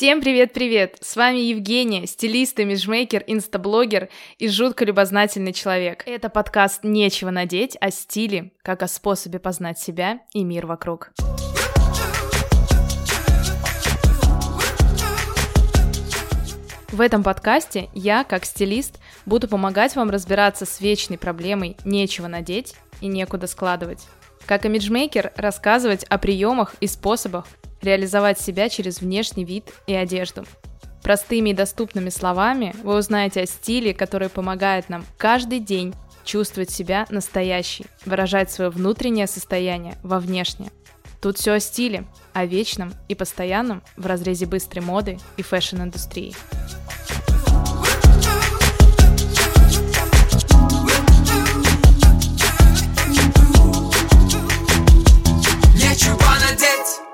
Всем привет-привет! С вами Евгения, стилист, имиджмейкер, инстаблогер и жутко любознательный человек. Это подкаст «Нечего надеть» о стиле, как о способе познать себя и мир вокруг. В этом подкасте я, как стилист, буду помогать вам разбираться с вечной проблемой «нечего надеть» и «некуда складывать». Как имиджмейкер рассказывать о приемах и способах реализовать себя через внешний вид и одежду. Простыми и доступными словами вы узнаете о стиле, который помогает нам каждый день чувствовать себя настоящей, выражать свое внутреннее состояние во внешнее. Тут все о стиле, о вечном и постоянном в разрезе быстрой моды и фэшн-индустрии. Нечего надеть